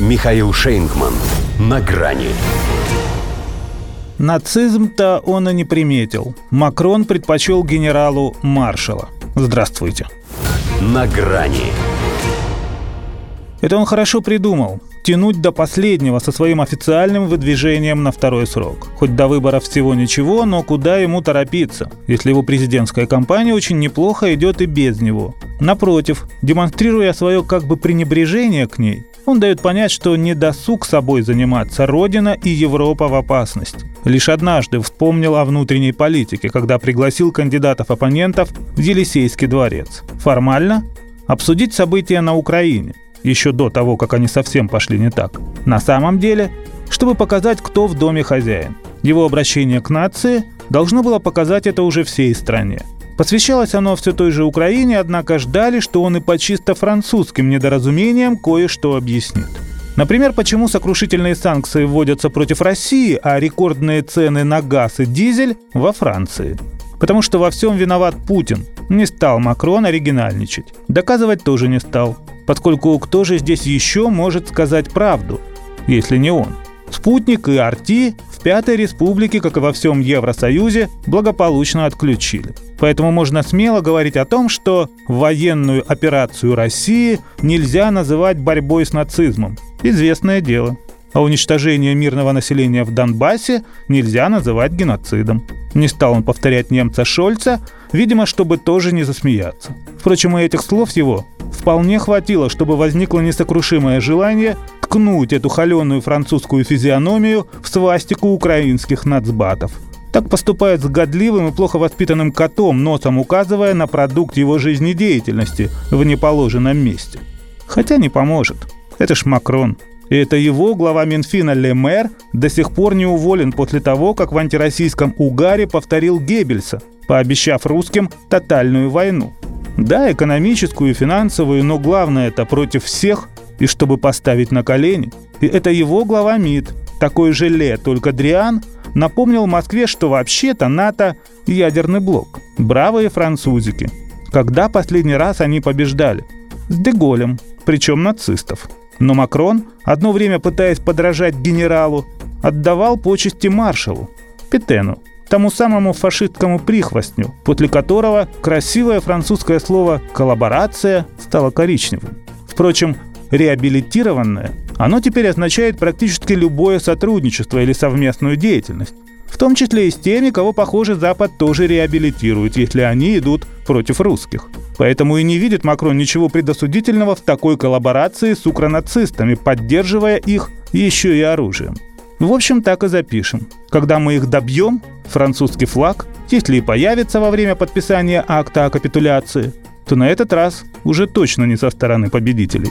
Михаил Шейнгман. На грани. Нацизм-то он и не приметил. Макрон предпочел генералу маршала. Здравствуйте. На грани. Это он хорошо придумал. Тянуть до последнего со своим официальным выдвижением на второй срок. Хоть до выборов всего ничего, но куда ему торопиться, если его президентская кампания очень неплохо идет и без него. Напротив, демонстрируя свое как бы пренебрежение к ней, он дает понять, что не досуг собой заниматься, Родина и Европа в опасность. Лишь однажды вспомнил о внутренней политике, когда пригласил кандидатов-оппонентов в Елисейский дворец. Формально обсудить события на Украине – еще до того, как они совсем пошли не так. На самом деле, чтобы показать, кто в доме хозяин. Его обращение к нации должно было показать это уже всей стране. Посвящалось оно все той же Украине, однако ждали, что он и по чисто французским недоразумениям кое-что объяснит. Например, почему сокрушительные санкции вводятся против России, а рекордные цены на газ и дизель во Франции. Потому что во всем виноват Путин. Не стал Макрон оригинальничать. Доказывать тоже не стал поскольку кто же здесь еще может сказать правду, если не он? Спутник и Арти Пятой Республике, как и во всем Евросоюзе, благополучно отключили. Поэтому можно смело говорить о том, что военную операцию России нельзя называть борьбой с нацизмом. Известное дело. А уничтожение мирного населения в Донбассе нельзя называть геноцидом. Не стал он повторять немца Шольца, видимо, чтобы тоже не засмеяться. Впрочем, и этих слов его вполне хватило, чтобы возникло несокрушимое желание ткнуть эту холеную французскую физиономию в свастику украинских нацбатов. Так поступает с годливым и плохо воспитанным котом, носом указывая на продукт его жизнедеятельности в неположенном месте. Хотя не поможет. Это ж Макрон. И это его глава Минфина Лемер до сих пор не уволен после того, как в антироссийском угаре повторил Геббельса, пообещав русским тотальную войну. Да, экономическую и финансовую, но главное это против всех и чтобы поставить на колени. И это его глава МИД, такой же Ле, только Дриан, напомнил Москве, что вообще-то НАТО – ядерный блок. Бравые французики. Когда последний раз они побеждали? С Деголем, причем нацистов. Но Макрон, одно время пытаясь подражать генералу, отдавал почести маршалу, Петену, тому самому фашистскому прихвостню, после которого красивое французское слово «коллаборация» стало коричневым. Впрочем, реабилитированное, оно теперь означает практически любое сотрудничество или совместную деятельность. В том числе и с теми, кого, похоже, Запад тоже реабилитирует, если они идут против русских. Поэтому и не видит Макрон ничего предосудительного в такой коллаборации с укронацистами, поддерживая их еще и оружием. В общем, так и запишем. Когда мы их добьем, французский флаг, если и появится во время подписания акта о капитуляции, то на этот раз уже точно не со стороны победителей.